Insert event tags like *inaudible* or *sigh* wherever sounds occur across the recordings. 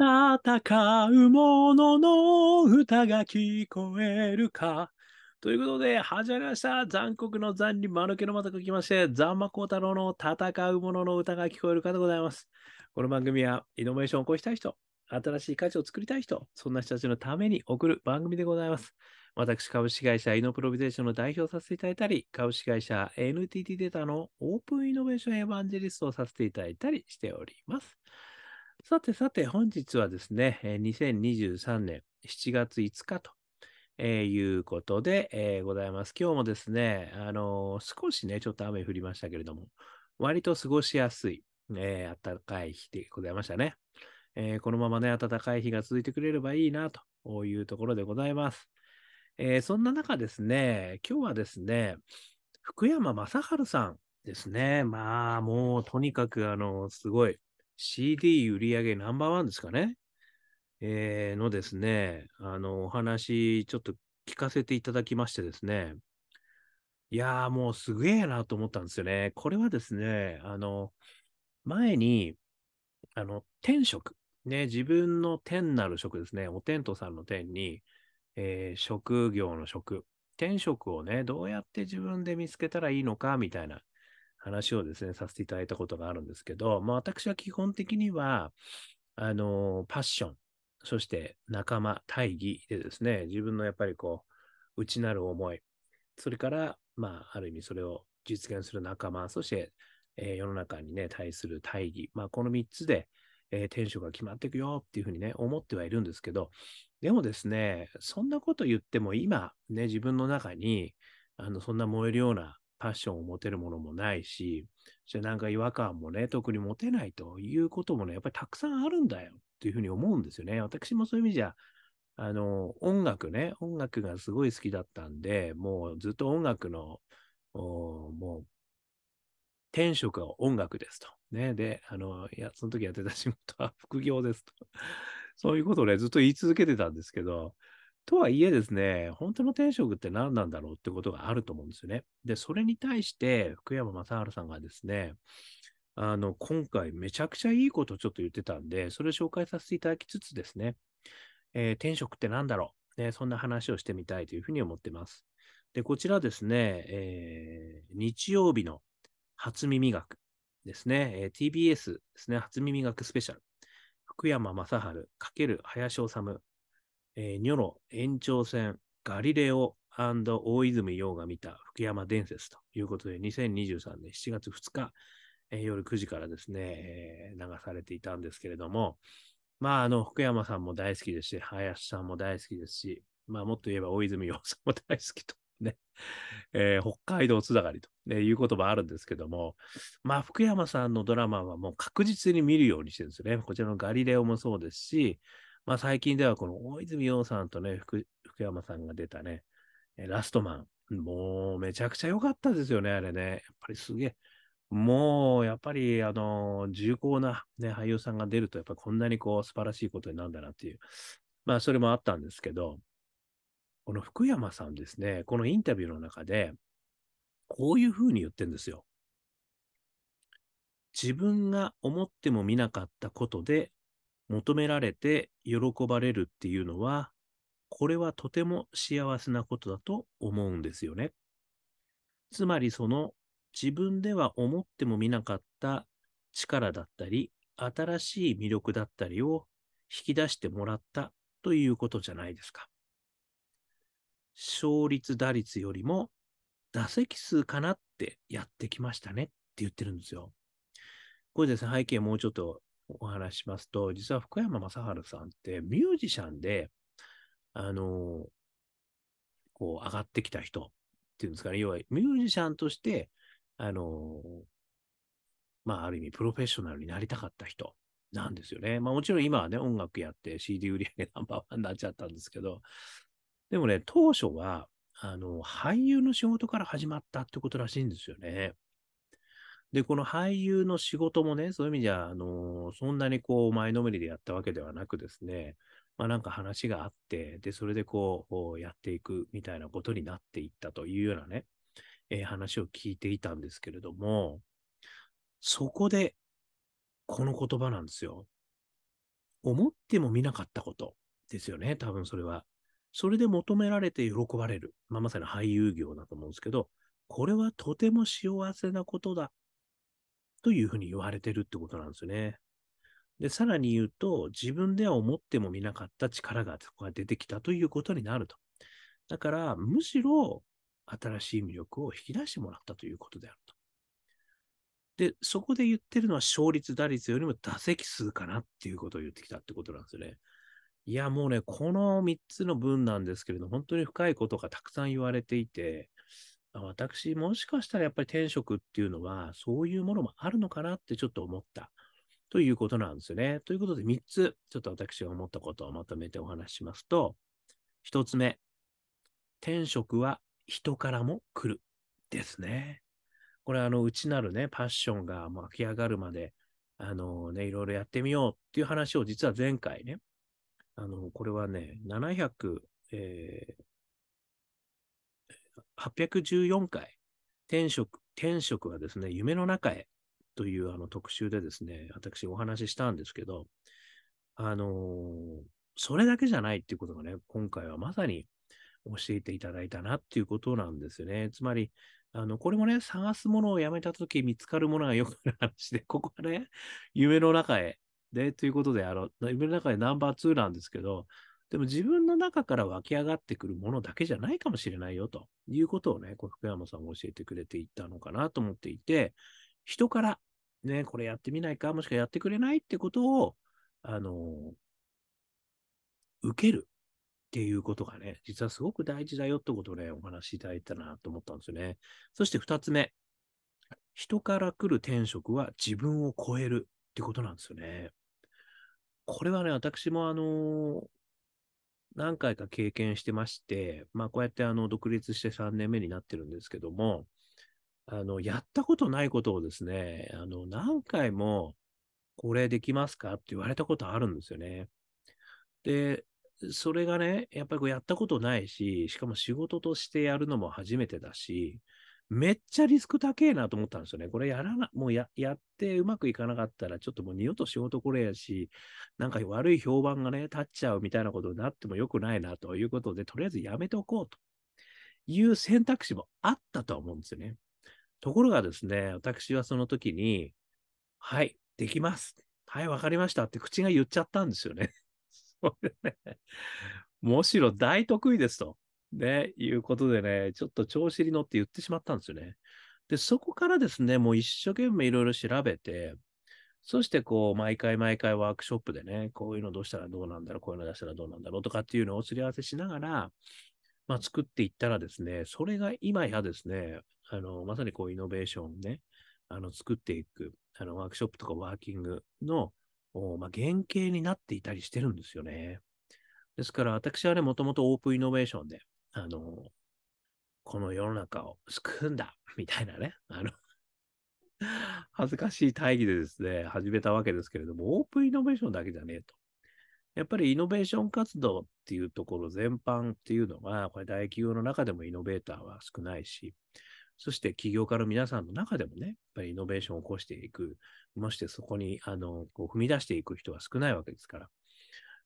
戦う者の歌が聞こえるか。ということで、始まりました。残酷の残に間抜けのまたが来まして、ザンマコウタロウの戦う者の歌が聞こえるかでございます。この番組は、イノベーションを起こしたい人、新しい価値を作りたい人、そんな人たちのために送る番組でございます。私、株式会社イノプロビゼーションの代表させていただいたり、株式会社 NTT データのオープンイノベーションエヴァンジェリストをさせていただいたりしております。さてさて、本日はですね、2023年7月5日と、えーいうことで、えーございます。今日もですね、あのー少しね、ちょっと雨降りましたけれども、割と過ごしやすい、えー暖かい日でございましたね。えーこのままね、暖かい日が続いてくれればいいなというところでございます。えーそんな中ですね、今日はですね、福山雅治さんですね。まあ、もうとにかく、あの、すごい、CD 売り上げナンバーワンですかね。えーのですね、あの、お話、ちょっと聞かせていただきましてですね。いやー、もうすげえなと思ったんですよね。これはですね、あの、前に、あの、天職。ね、自分の天なる職ですね。お天道さんの天に、えー職業の職。天職をね、どうやって自分で見つけたらいいのか、みたいな話をですね、させていただいたことがあるんですけど、まあ私は基本的には、あの、パッション、そして仲間、大義でですね、自分のやっぱりこう、内なる思い、それから、まあ、ある意味それを実現する仲間、そして、えー世の中にね、対する大義、まあ、この3つで、えー天職が決まっていくよっていうふうにね、思ってはいるんですけど、でもですね、そんなこと言っても今、ね、自分の中に、あの、そんな燃えるようなパッションを持てるものもないし、そしてなんか違和感もね、特に持てないということもね、やっぱりたくさんあるんだよっていうふうに思うんですよね。私もそういう意味じゃ、あの、音楽ね、音楽がすごい好きだったんで、もうずっと音楽の、もう、天職は音楽ですと。ね。で、あの、いや、その時やってた仕事は副業ですと。そういうことをね、ずっと言い続けてたんですけど、とはいえですね、本当の天職って何なんだろうってことがあると思うんですよね。で、それに対して、福山雅治さんがですね、あの、今回めちゃくちゃいいことをちょっと言ってたんで、それを紹介させていただきつつですね、えー天職って何だろう、ね、そんな話をしてみたいというふうに思ってます。で、こちらですね、えー日曜日の初耳学ですね、えー TBS ですね、初耳学スペシャル。福山雅治×林修、えーニョロ延長戦ガリレオ大泉洋が見た福山伝説ということで、2023年7月2日、えー夜9時からですね、えー流されていたんですけれども、まあ、あの、福山さんも大好きですし、林さんも大好きですし、まあ、もっと言えば大泉洋さんも大好きとね、*laughs* えー北海道つながりと、ね、いう言葉あるんですけども、まあ、福山さんのドラマはもう確実に見るようにしてるんですよね。こちらのガリレオもそうですし、まあ、最近ではこの大泉洋さんとね、福福山さんが出たね、えラストマン、もうめちゃくちゃ良かったですよね、あれね。やっぱりすげえ。もう、やっぱり、あの、重厚な、ね、俳優さんが出ると、やっぱこんなにこう、素晴らしいことになるんだなっていう。まあ、それもあったんですけど、この福山さんですね、このインタビューの中で、こういうふうに言ってるんですよ。自分が思っても見なかったことで、求められて喜ばれるっていうのは、これはとても幸せなことだと思うんですよね。つまりその自分では思ってもみなかった力だったり、新しい魅力だったりを引き出してもらったということじゃないですか。勝率打率よりも打席数かなってやってきましたねって言ってるんですよ。これですね、背景もうちょっとお話しますと、実は福山雅治さんってミュージシャンで、あのこう上がってきた人っていうんですかね、要はミュージシャンとして、あのまあ、ある意味プロフェッショナルになりたかった人なんですよね。まあもちろん今はね、音楽やって CD 売り上げナンバーワンになっちゃったんですけど、でもね、当初は、あの、俳優の仕事から始まったってことらしいんですよね。で、この俳優の仕事もね、そういう意味じゃ、あのそんなにこう、前のめりでやったわけではなくですね、まあなんか話があって、で、それでこう、こうやっていくみたいなことになっていったというようなね、えー話を聞いていたんですけれども、そこで、この言葉なんですよ。思っても見なかったことですよね、多分それは。それで求められて喜ばれる。まあ、まさに俳優業だと思うんですけど、これはとても幸せなことだ。というふうに言われてるってことなんですよね。で、さらに言うと、自分では思ってもみなかった力がそこが出てきたということになると。だから、むしろ新しい魅力を引き出してもらったということであると。で、そこで言ってるのは勝率、打率よりも打席数かなっていうことを言ってきたってことなんですよね。いや、もうね、この3つの文なんですけれど、本当に深いことがたくさん言われていて、私、もしかしたらやっぱり転職っていうのは、そういうものもあるのかなってちょっと思ったということなんですよね。ということで、3つ、ちょっと私が思ったことをまとめてお話ししますと、1つ目、転職は人からも来るですね。これ、あの、内なるね、パッションが湧き上がるまで、あのね、いろいろやってみようっていう話を実は前回ね、あの、これはね、700、えー、814回、転職、転職はですね、夢の中へというあの特集でですね、私お話ししたんですけど、あのー、それだけじゃないっていうことがね、今回はまさに教えていただいたなっていうことなんですよね。つまり、あの、これもね、探すものをやめたとき見つかるものがよくある話で、ここはね、夢の中へ。で、ということで、あの、夢の中でナンバー2なんですけど、でも自分の中から湧き上がってくるものだけじゃないかもしれないよということをね、こ福山さんが教えてくれていったのかなと思っていて、人からね、これやってみないか、もしくはやってくれないってことを、あの、受けるっていうことがね、実はすごく大事だよってことをね、お話しいただいたなと思ったんですよね。そして二つ目、人から来る転職は自分を超えるってことなんですよね。これはね、私もあの何回か経験してまして、まあこうやってあの独立して3年目になってるんですけども、あの、やったことないことをですね、あの、何回もこれできますかって言われたことあるんですよね。で、それがね、やっぱりこうやったことないし、しかも仕事としてやるのも初めてだし、めっちゃリスク高えなと思ったんですよね。これやらな、もうや、やってうまくいかなかったら、ちょっともう二度と仕事これやし、なんか悪い評判がね、立っちゃうみたいなことになってもよくないなということで、とりあえずやめておこうという選択肢もあったとは思うんですよね。ところがですね、私はその時に、はい、できます。はい、わかりましたって口が言っちゃったんですよね。*laughs* それね、むしろ大得意ですと。ね、いうことでね、ちょっと調子に乗って言ってしまったんですよね。で、そこからですね、もう一生懸命いろいろ調べて、そしてこう、毎回毎回ワークショップでね、こういうのどうしたらどうなんだろう、こういうの出したらどうなんだろうとかっていうのをすり合わせしながら、まあ、作っていったらですね、それが今やですね、あの、まさにこう、イノベーションね、あの、作っていく、あの、ワークショップとかワーキングの、まあ、原型になっていたりしてるんですよね。ですから、私はね、もともとオープンイノベーションで、あの、この世の中を救うんだ、*laughs* みたいなね、あの *laughs* 恥ずかしい大義でですね、始めたわけですけれども、オープンイノベーションだけじゃねえと。やっぱりイノベーション活動っていうところ全般っていうのは、これ大企業の中でもイノベーターは少ないし、そして起業家の皆さんの中でもね、やっぱりイノベーションを起こしていく、もしてそこに、あの、こう踏み出していく人は少ないわけですから、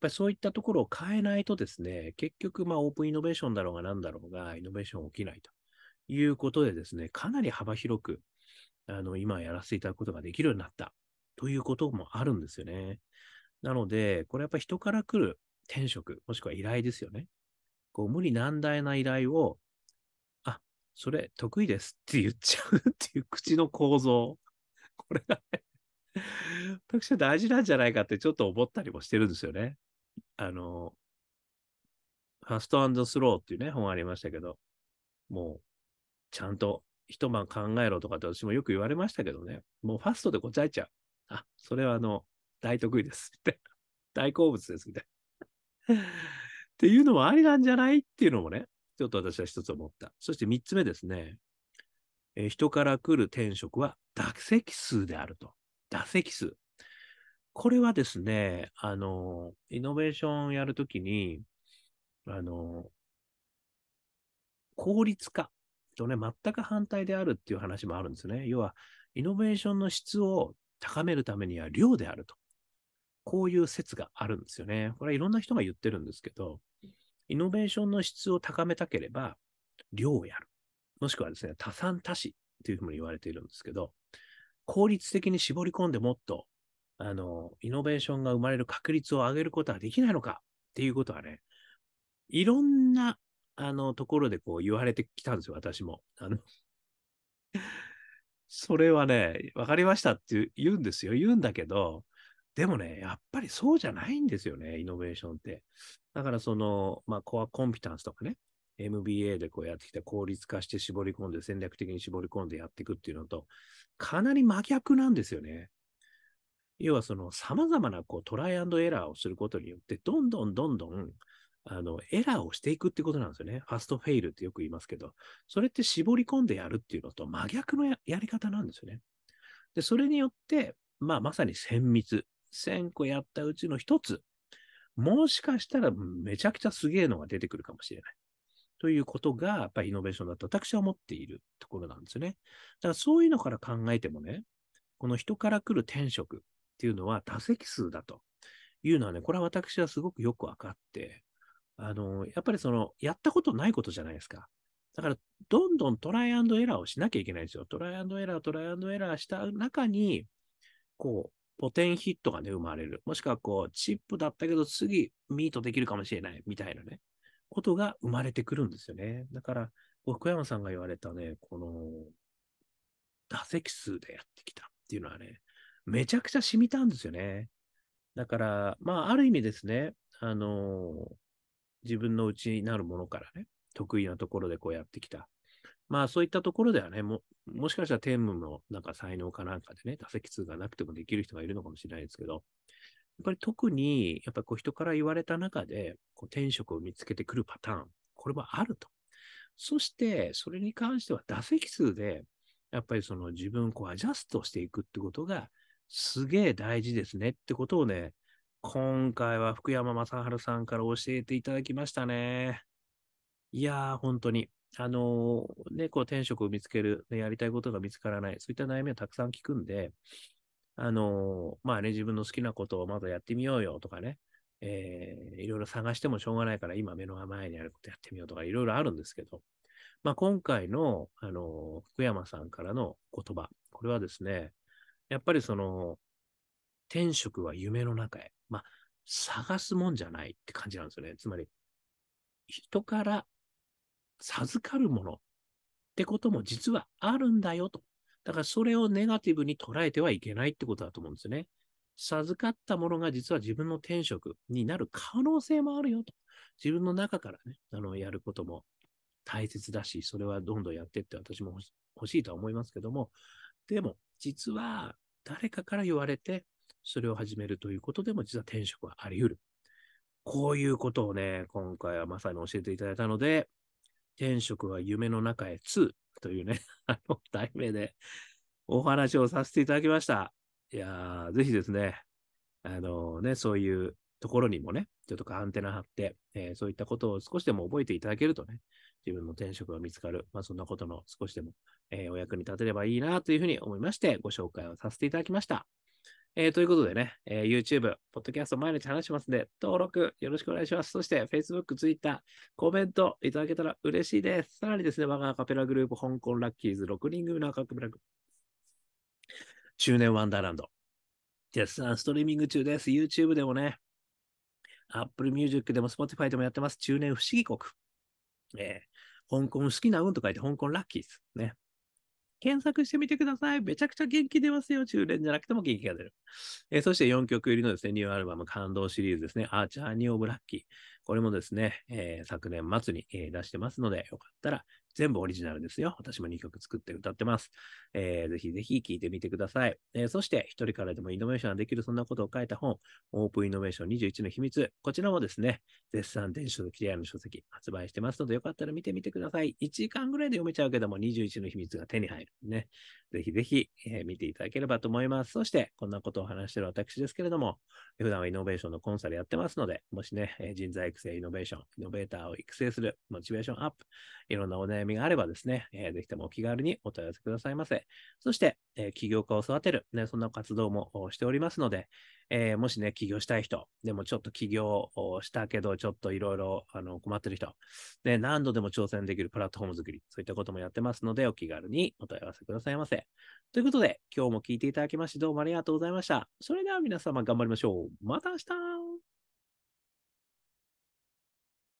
ぱりそういったところを変えないとですね、結局、まあ、オープンイノベーションだろうが何だろうが、イノベーション起きないということでですね、かなり幅広く、あの、今やらせていただくことができるようになったということもあるんですよね。なので、これやっぱ人から来る転職、もしくは依頼ですよね。こう無理難題な依頼をあそれ得意ですって言っちゃうっていう口の構造。これがね、*laughs* 私は大事なんじゃないかってちょっと思ったりもしてるんですよね。あの、ファストスローっていうね、本ありましたけど、もう、ちゃんと一晩考えろとかって私もよく言われましたけどね、もうファストで答えちゃう。あ、それはあの、大得意です。みたいな。大好物です。みたいな。っていうのもありなんじゃないっていうのもね、ちょっと私は一つ思った。そして三つ目ですね。え、人から来る転職は打席数であると。打席数。これはですね、あの、イノベーションやるときに、あの、効率化とね、全く反対であるっていう話もあるんですね。要は、イノベーションの質を高めるためには量であると。こういう説があるんですよね。これはいろんな人が言ってるんですけど、イノベーションの質を高めたければ、量をやる。もしくはですね、多産多死というふうに言われているんですけど、効率的に絞り込んでもっと、あの、イノベーションが生まれる確率を上げることはできないのかっていうことはね、いろんな、あの、ところでこう言われてきたんですよ、私も。あの *laughs* それはね、わかりましたって言うんですよ。言うんだけど、でもね、やっぱりそうじゃないんですよね、イノベーションって。だからその、まあ、コアコンピタンスとかね、MBA でこうやってきた効率化して絞り込んで、戦略的に絞り込んでやっていくっていうのと、かなり真逆なんですよね。要はその様々なこうトライアンドエラーをすることによって、どんどんどんどんあのエラーをしていくってことなんですよね。ファストフェイルってよく言いますけど、それって絞り込んでやるっていうのと真逆のやり方なんですよね。で、それによって、まあまさに1000密、1000個やったうちの一つ、もしかしたらめちゃくちゃすげえのが出てくるかもしれない。ということが、やっぱりイノベーションだと私は思っているところなんですね。だからそういうのから考えてもね、この人から来る天職っていうのは打席数だというのはね、これは私はすごくよくわかって、あの、やっぱりその、やったことないことじゃないですか。だから、どんどんトライアンドエラーをしなきゃいけないんですよ。トライアンドエラー、トライアンドエラーした中に、こう、ポテンヒットがね、生まれる。もしくは、こう、チップだったけど、次、ミートできるかもしれない、みたいなね。ことが生まれてくるんですよね。だから、福山さんが言われたね、この、打席数でやってきたっていうのはね、めちゃくちゃ染みたんですよね。だから、まあ、ある意味ですね、あの自分の内になるものからね、得意なところでこうやってきた。まあそういったところではね、ももしかしたら天文のなんか才能かなんかでね、打席数がなくてもできる人がいるのかもしれないですけど、やっぱり特に、やっぱこう人から言われた中で、こう転職を見つけてくるパターン、これはあると。そして、それに関しては打席数で、やっぱりその自分をこうアジャストしていくってことが、すげえ大事ですねってことをね、今回は福山雅治さんから教えていただきましたね。いやー、本当に。あのー、ね、こう転職を見つける、ね、やりたいことが見つからない、そういった悩みをたくさん聞くんで、あの、まあね、自分の好きなことをまだやってみようよとかね、えー、いろいろ探してもしょうがないから今目の前にあることやってみようとかいろいろあるんですけど、まあ今回の、あの、福山さんからの言葉、これはですね、やっぱりその、天職は夢の中へ。まあ、探すもんじゃないって感じなんですよね。つまり、人から授かるものってことも実はあるんだよと。だからそれをネガティブに捉えてはいけないってことだと思うんですね。授かったものが実は自分の転職になる可能性もあるよと。自分の中からね、あの、やることも大切だし、それはどんどんやってって私も欲しいとは思いますけども、でも、実は誰かから言われて、それを始めるということでも、実は転職はあり得る。こういうことをね、今回はまさに教えていただいたので、転職は夢の中へ2というね、*laughs* あの、題名でお話をさせていただきました。いやー、ぜひですね、あのね、そういうところにもね、ちょっとアンテナ張って、えー、そういったことを少しでも覚えていただけるとね、自分の転職が見つかる、まあ、そんなことの少しでも、えー、お役に立てればいいなというふうに思いまして、ご紹介をさせていただきました。えー、ということでね、えー、YouTube、ポッドキャスト毎日話しますので、登録よろしくお願いします。そして Facebook、Twitter、コメントいただけたら嬉しいです。さらにですね、我がアカペラグループ、香港ラッキーズ6人組のアカペラグループ、中年ワンダーランド。絶賛ストリーミング中です。YouTube でもね、Apple Music でも Spotify でもやってます。中年不思議国。えー、香港好きな運と書いて香港ラッキーです。ね。検索してみてください。めちゃくちゃ元気出ますよ。中年じゃなくても元気が出る。えー、そして4曲入りのですね、ニューアルバム感動シリーズですね、アーチャーニ・オブ・ラッキー。これもですね、えー、昨年末に、えー、出してますので、よかったら全部オリジナルですよ。私も2曲作って歌ってます。えー、ぜひぜひ聴いてみてください。えー、そして、一人からでもイノベーションができる、そんなことを書いた本、オープンイノベーション21の秘密。こちらもですね、絶賛電子書籍 AI の書籍発売してますので、よかったら見てみてください。1時間ぐらいで読めちゃうけども、21の秘密が手に入る。ね。ぜひぜひ、えー、見ていただければと思います。そして、こんなことを話してる私ですけれども、普段はイノベーションのコンサルやってますので、もしね、人材育成、イノベーション、イノベーターを育成する、モチベーションアップ、いろんなお悩みみがあればですね、えー、ぜひともお気軽にお問い合わせくださいませ。そして、えー、起業家を育てる、ね、そんな活動もしておりますので、えー、もしね、起業したい人、でもちょっと起業をしたけど、ちょっといろいろ困ってる人、ね、何度でも挑戦できるプラットフォーム作り、そういったこともやってますので、お気軽にお問い合わせくださいませ。ということで、今日も聞いていただきまして、どうもありがとうございました。それでは皆様頑張りましょう。また明日